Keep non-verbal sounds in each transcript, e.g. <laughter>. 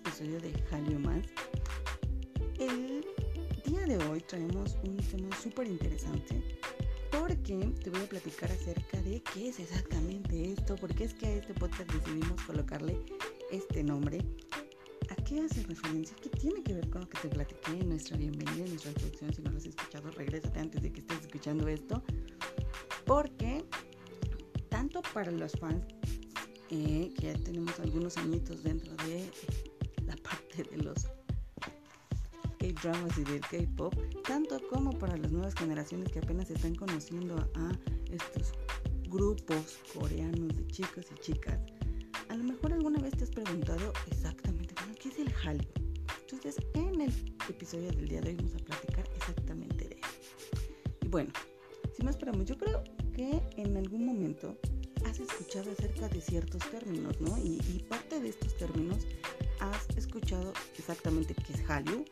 episodio de Jalio Más. El día de hoy traemos un tema súper interesante porque te voy a platicar acerca de qué es exactamente esto, porque es que a este podcast decidimos colocarle este nombre. ¿A qué hace referencia? ¿Qué tiene que ver con lo que te platiqué en nuestra bienvenida, en nuestra introducción? Si no lo has escuchado, regrésate antes de que estés escuchando esto. Porque tanto para los fans que ya tenemos algunos añitos dentro de parte de los K-dramas y del K-pop, tanto como para las nuevas generaciones que apenas están conociendo a estos grupos coreanos de chicos y chicas. A lo mejor alguna vez te has preguntado exactamente qué es el Hallyu. Entonces, en el episodio del día de hoy vamos a platicar exactamente de eso. Y bueno, sin más esperamos, yo creo que en algún momento has escuchado acerca de ciertos términos, ¿no? Y, parte de estos términos has escuchado exactamente qué es Hallyu,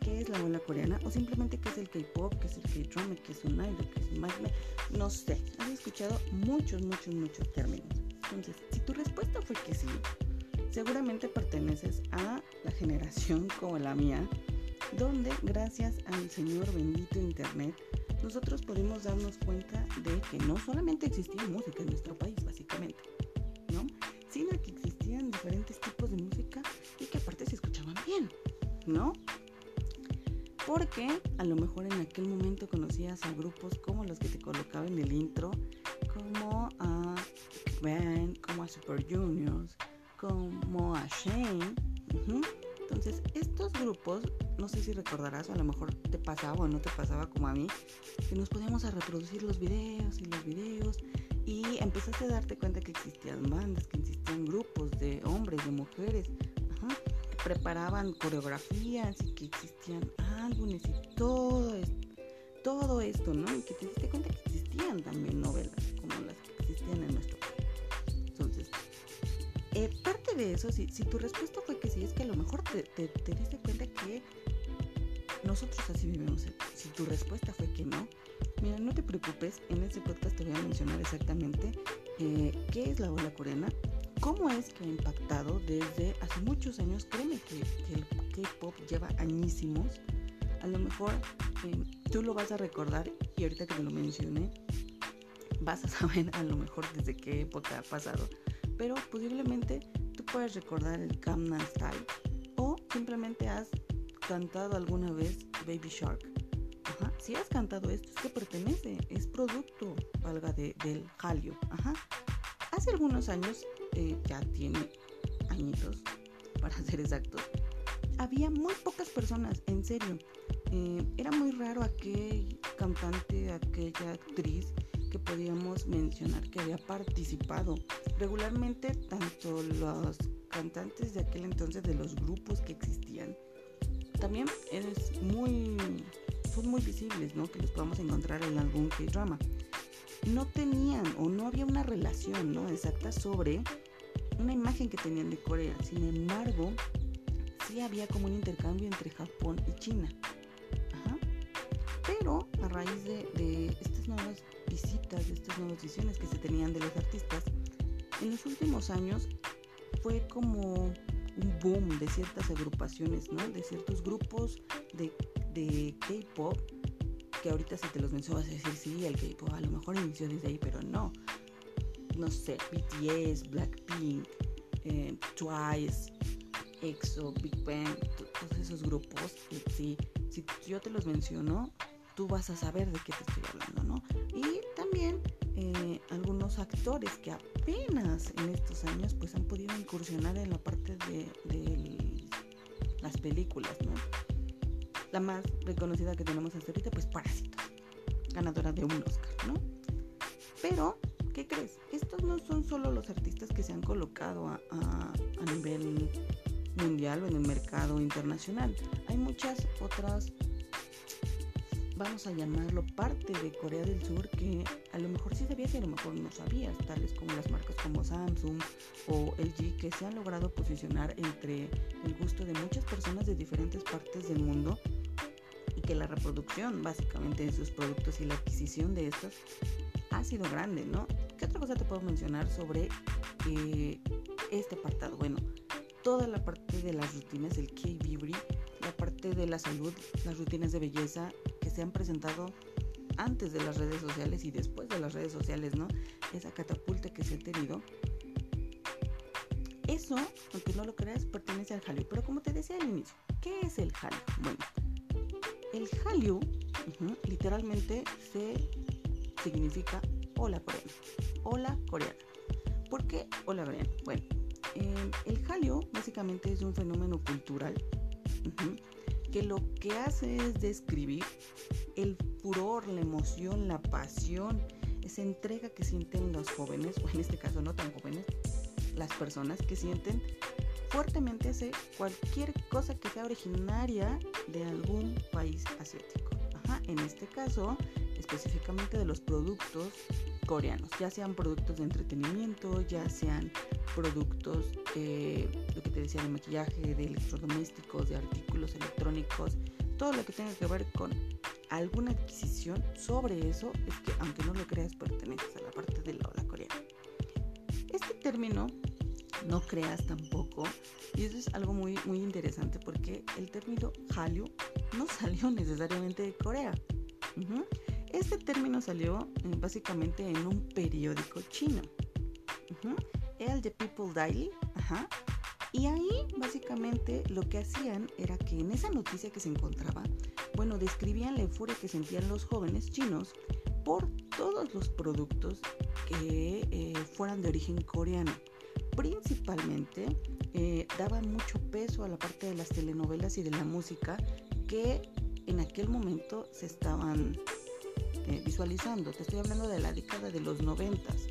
qué es la ola coreana, o simplemente qué es el K-pop, qué es el K-drama, qué es un idol, qué es un magma, no sé. Has escuchado muchos, muchos, muchos términos. Entonces, si tu respuesta fue que sí, seguramente perteneces a la generación <laughs> como la mía, donde gracias al Señor bendito Internet nosotros podemos darnos cuenta de que no solamente existía música en nuestro país, básicamente, ¿no? Porque a lo mejor en aquel momento conocías a grupos como los que te colocaba en el intro, como a Band, como a Super Juniors, como a Shane. Entonces, estos grupos, no sé si recordarás, o a lo mejor te pasaba o no te pasaba como a mí, que nos podíamos a reproducir los videos y los videos y empezaste a darte cuenta que existían bandas, que existían grupos de hombres, de mujeres, preparaban coreografías y que existían álbumes y todo esto, todo esto, ¿no? Y que te diste cuenta que existían también novelas como las que existían en nuestro eh, parte de eso, si, tu respuesta fue que sí, es que a lo mejor te, te, diste cuenta que nosotros así vivimos. Si tu respuesta fue que no, mira, no te preocupes, en este podcast te voy a mencionar exactamente eh, qué es la ola coreana, cómo es que ha impactado desde hace muchos años. Créeme que, el K-pop lleva añísimos. A lo mejor eh, tú lo vas a recordar y ahorita que te lo mencioné, vas a <laughs> saber a lo mejor desde qué época ha pasado pero posiblemente tú puedes recordar el Gangnam Style o simplemente has cantado alguna vez Baby Shark. Ajá. Si has cantado esto es que pertenece, es producto, valga, de, del Hallyu. Ajá. Hace algunos años, eh, ya tiene añitos, para ser exactos, había muy pocas personas, en serio. Eh, era muy raro aquel cantante, aquella actriz que podíamos mencionar que había participado. Regularmente tanto los cantantes de aquel entonces de los grupos que existían también es muy son muy visibles, ¿no? Que los podamos encontrar en algún K-drama. No tenían o no había una relación, ¿no? Exacta sobre una imagen que tenían de Corea. Sin embargo, sí había como un intercambio entre Japón y China. Pero a raíz de, de estas nuevas visitas, de estas nuevas visiones que se tenían de los artistas, en los últimos años fue como un boom de ciertas agrupaciones, ¿no? De ciertos grupos de, de K-pop, que ahorita si te los menciono vas a decir, sí, el K-pop a lo mejor inició desde ahí, pero no. No sé, BTS, Blackpink, eh, Twice, EXO, Big Bang, todos esos grupos, sí, si yo te los menciono, tú vas a saber de qué te estoy hablando, ¿no? Y también eh, algunos actores que apenas en estos años pues han podido incursionar en la parte de, las películas, ¿no? La más reconocida que tenemos hasta ahorita pues Parásitos, ganadora de un Oscar, ¿no? Pero, ¿qué crees? Estos no son solo los artistas que se han colocado a, a nivel mundial o en el mercado internacional. Hay muchas otras vamos a llamarlo, parte de Corea del Sur que a lo mejor sí sabías y a lo mejor no sabías, tales como las marcas como Samsung o LG que se han logrado posicionar entre el gusto de muchas personas de diferentes partes del mundo y que la reproducción básicamente de sus productos y la adquisición de estos ha sido grande, ¿no? ¿Qué otra cosa te puedo mencionar sobre eh, este apartado? Bueno, toda la parte de las rutinas, el K-Beauty, la parte de la salud, las rutinas de belleza se han presentado antes de las redes sociales y después de las redes sociales, ¿no? Esa catapulta que se ha tenido. Eso, aunque no lo creas, pertenece al Hallyu. Pero como te decía al inicio, ¿qué es el Hallyu? Bueno, el Hallyu literalmente se significa hola coreana. Hola coreana. ¿Por qué hola coreana? Bueno, eh, el Hallyu básicamente es un fenómeno cultural que lo que hace es describir el furor, la emoción, la pasión, esa entrega que sienten los jóvenes, o en este caso no tan jóvenes, las personas que sienten fuertemente cualquier cosa que sea originaria de algún país asiático. Ajá, en este caso, específicamente de los productos coreanos, ya sean productos de entretenimiento, ya sean productos, eh, lo que te decía, de maquillaje, de electrodomésticos, de artículos electrónicos, todo lo que tenga que ver con alguna adquisición sobre eso, es que aunque no lo creas, perteneces a la parte de la ola coreana. Este término, no creas tampoco, y eso es algo muy, muy interesante porque el término Hallyu no <laughs> salió necesariamente de Corea. Este término salió eh, básicamente en un periódico chino, el The People Daily, y ahí básicamente lo que hacían era que en esa noticia que se encontraba, bueno, describían la euforia que sentían los jóvenes chinos por todos los productos que eh, fueran de origen coreano. Principalmente eh, daban mucho peso a la parte de las telenovelas y de la música que en aquel momento se estaban eh, visualizando. Te estoy hablando de la década de los noventas.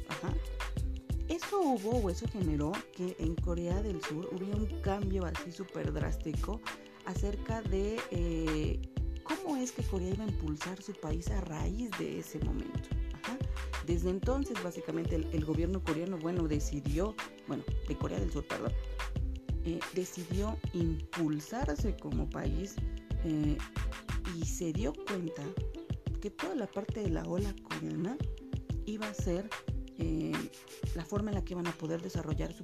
Eso hubo o eso generó que en Corea del Sur hubiera un cambio así súper drástico acerca de eh, cómo es que Corea iba a impulsar su país a raíz de ese momento. Desde entonces, básicamente, el, gobierno coreano, bueno, decidió, bueno, de Corea del Sur, perdón, eh, decidió impulsarse como país y se dio cuenta que toda la parte de la ola coreana iba a ser eh, la forma en la que iban a poder desarrollar su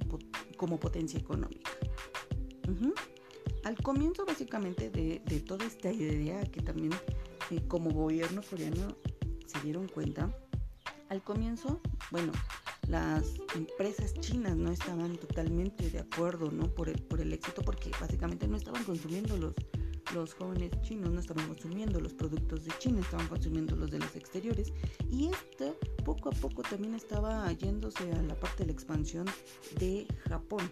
como potencia económica. Al comienzo básicamente de, toda esta idea que también eh, como gobierno coreano se dieron cuenta, al comienzo, bueno, las empresas chinas no estaban totalmente de acuerdo ¿no? por, el, por el éxito porque básicamente no estaban consumiendo los, los jóvenes chinos no estaban consumiendo los productos de China, estaban consumiendo los de los exteriores y este poco a poco también estaba yéndose a la parte de la expansión de Japón,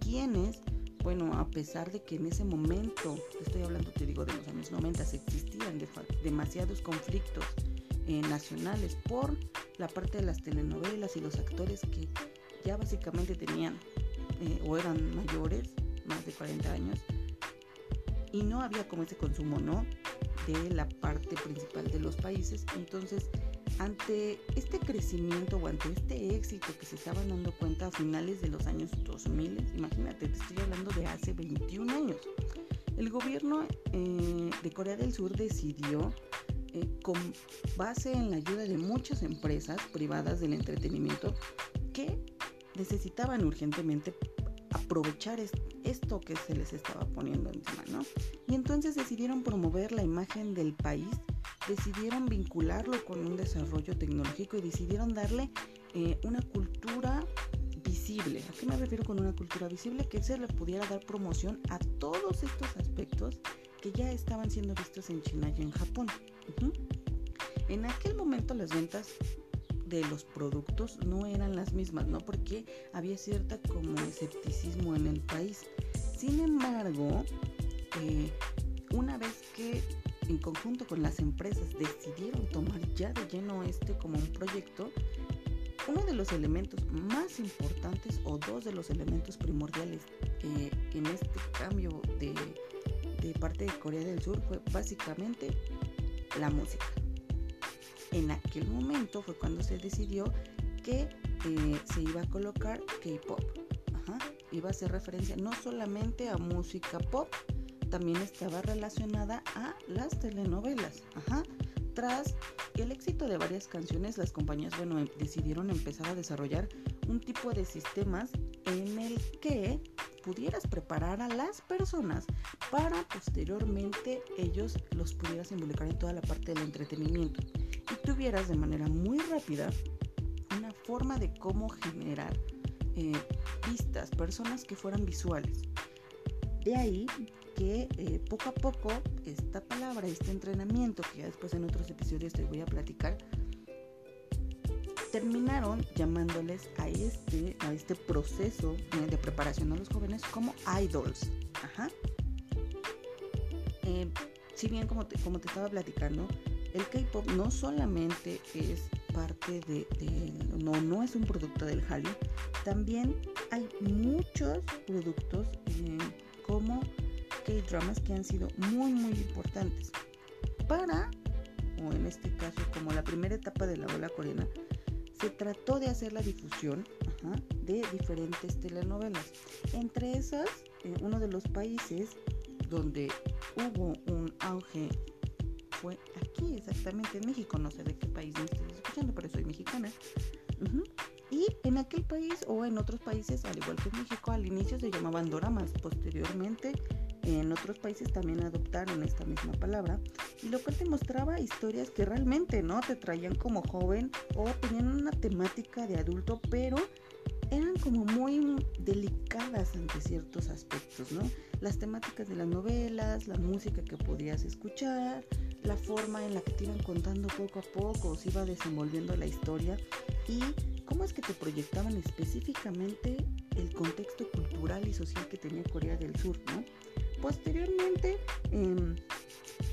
quienes bueno, a pesar de que en ese momento, estoy hablando, te digo, de los años 90, existían demasiados conflictos eh, nacionales por la parte de las telenovelas y los actores que ya básicamente tenían eh, o eran mayores, más de 40 años, y no había como ese consumo, ¿no? De la parte principal de los países. Entonces, ante este crecimiento o ante este éxito que se estaban dando cuenta a finales de los años 2000, imagínate, te estoy hablando de hace 21 años, el gobierno eh, de Corea del Sur decidió, eh, con base en la ayuda de muchas empresas privadas del entretenimiento, que necesitaban urgentemente aprovechar esto que se les estaba poniendo encima, ¿no? Y entonces decidieron promover la imagen del país, decidieron vincularlo con un desarrollo tecnológico y decidieron darle eh, una cultura visible. ¿A qué me refiero con una cultura visible? Que se le pudiera dar promoción a todos estos aspectos que ya estaban siendo vistos en China y en Japón. En aquel momento las ventas de los productos no eran las mismas, ¿no? Porque había cierta como escepticismo en el país. Sin embargo, eh, una vez que en conjunto con las empresas decidieron tomar ya de lleno este como un proyecto, uno de los elementos más importantes o dos de los elementos primordiales eh, en este cambio de, de parte de Corea del Sur fue básicamente la música en aquel momento fue cuando se decidió que eh, se iba a colocar K-pop. Iba a hacer referencia no solamente a música pop, también estaba relacionada a las telenovelas. Tras el éxito de varias canciones, las compañías bueno, em, decidieron empezar a desarrollar un tipo de sistemas en el que pudieras preparar a las personas para posteriormente ellos los pudieras involucrar en toda la parte del entretenimiento y tuvieras de manera muy rápida una forma de cómo generar eh, vistas, personas que fueran visuales. De ahí que eh, poco a poco esta palabra, este entrenamiento, que ya después en otros episodios te voy a platicar, terminaron llamándoles a este, a este proceso de preparación a los jóvenes como idols. Ajá. Eh, si bien como te, como te estaba platicando, el K-pop no solamente es parte de, no, no es un producto del Hallyu, también hay muchos productos eh, como K-dramas que han sido muy muy importantes para, o en este caso como la primera etapa de la ola coreana, se trató de hacer la difusión de diferentes telenovelas. Entre esas, eh, uno de los países donde hubo un auge fue aquí, exactamente en México. No sé de qué país me estoy escuchando, pero soy mexicana. Y en aquel país o en otros países, al igual que en México, al inicio se llamaban doramas. Posteriormente, en otros países también adoptaron esta misma palabra. Y lo cual te mostraba historias que realmente no te traían como joven o tenían una temática de adulto, pero eran como muy delicadas ante ciertos aspectos, ¿no? Las temáticas de las novelas, la música que podías escuchar, la forma en la que te iban contando poco a poco, se iba desenvolviendo la historia y cómo es que te proyectaban específicamente el contexto cultural y social que tenía Corea del Sur, ¿no? Posteriormente, em,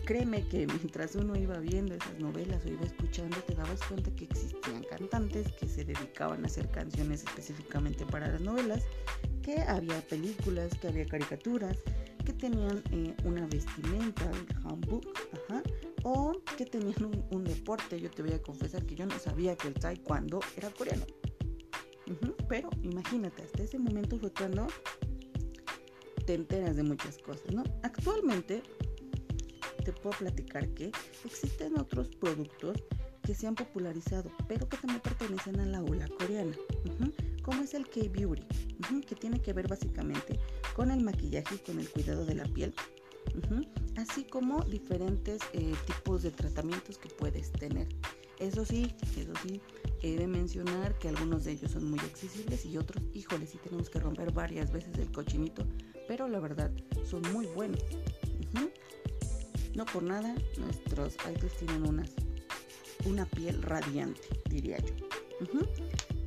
créeme que mientras uno iba viendo esas novelas o iba escuchando, te dabas cuenta que existían cantantes que se dedicaban a hacer canciones específicamente para las novelas, que había películas, que había caricaturas, que tenían eh, una vestimenta, el handbook, o que tenían un, deporte. Yo te voy a confesar que yo no sabía que el taekwondo era coreano. pero imagínate, hasta ese momento fue cuando te enteras de muchas cosas, ¿no? Actualmente te puedo platicar que existen otros productos que se han popularizado, pero que también pertenecen a la ola coreana, como es el K-Beauty, que tiene que ver básicamente con el maquillaje y con el cuidado de la piel, así como diferentes eh, tipos de tratamientos que puedes tener. Eso sí, eso sí, he de mencionar que algunos de ellos son muy accesibles y otros, híjole, sí tenemos que romper varias veces el cochinito, pero la verdad son muy buenos. No por nada, nuestros idols tienen una piel radiante, diría yo.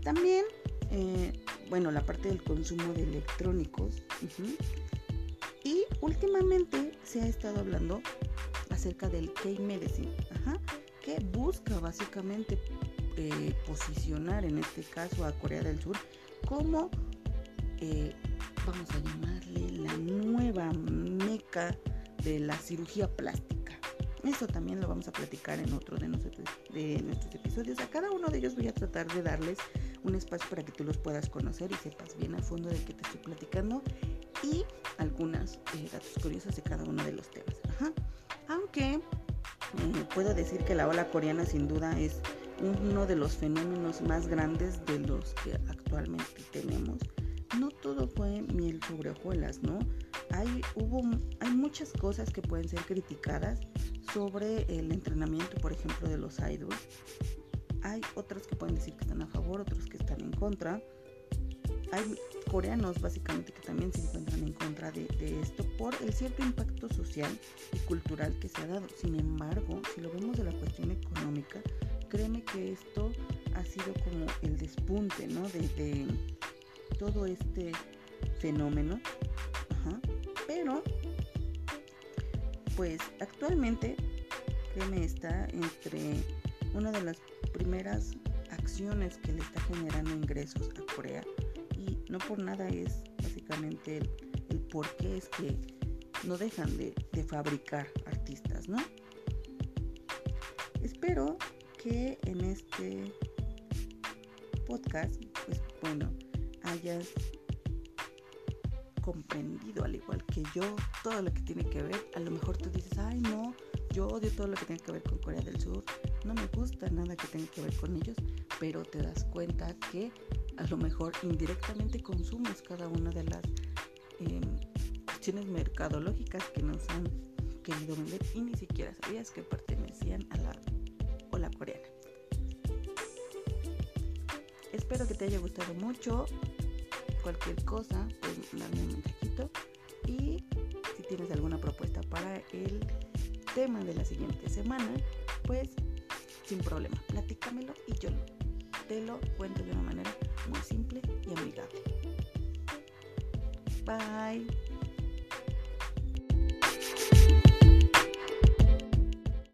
También, eh, bueno, la parte del consumo de electrónicos. Y últimamente se ha estado hablando acerca del K-Medicine, que busca básicamente eh, posicionar en este caso a Corea del Sur como, eh, vamos a llamarle, la nueva meca de la cirugía plástica. Eso también lo vamos a platicar en otro de, nosotros, de nuestros episodios. A cada uno de ellos voy a tratar de darles un espacio para que tú los puedas conocer y sepas bien a fondo de qué te estoy platicando y algunas eh, datos curiosos de cada uno de los temas. Aunque puedo decir que la ola coreana sin duda es uno de los fenómenos más grandes de los que actualmente tenemos. No todo fue miel sobre hojuelas, ¿no? Hay, hubo, hay muchas cosas que pueden ser criticadas sobre el entrenamiento, por ejemplo, de los idols. Hay otras que pueden decir que están a favor, otros que están en contra. Hay coreanos básicamente que también se encuentran en contra de, esto por el cierto impacto social y cultural que se ha dado. Sin embargo, si lo vemos de la cuestión económica, créeme que esto ha sido como el despunte ¿no? de, todo este fenómeno. Pero, pues actualmente, créeme, está entre una de las primeras acciones que le está generando ingresos a Corea no por nada es básicamente el, por qué es que no dejan de, fabricar artistas, ¿no? Espero que en este podcast, pues bueno, hayas comprendido al igual que yo todo lo que tiene que ver. A lo mejor tú dices, ay no, yo odio todo lo que tiene que ver con Corea del Sur, no me gusta nada que tenga que ver con ellos, pero te das cuenta que a lo mejor indirectamente consumes cada una de las cuestiones mercadológicas que nos han querido vender y ni siquiera sabías que pertenecían a la Espero que te haya gustado mucho. Cualquier cosa, pues darme un mensajito. Y si tienes alguna propuesta para el tema de la siguiente semana, pues sin problema, platícamelo y yo te lo cuento de una manera muy simple y amigable. Bye.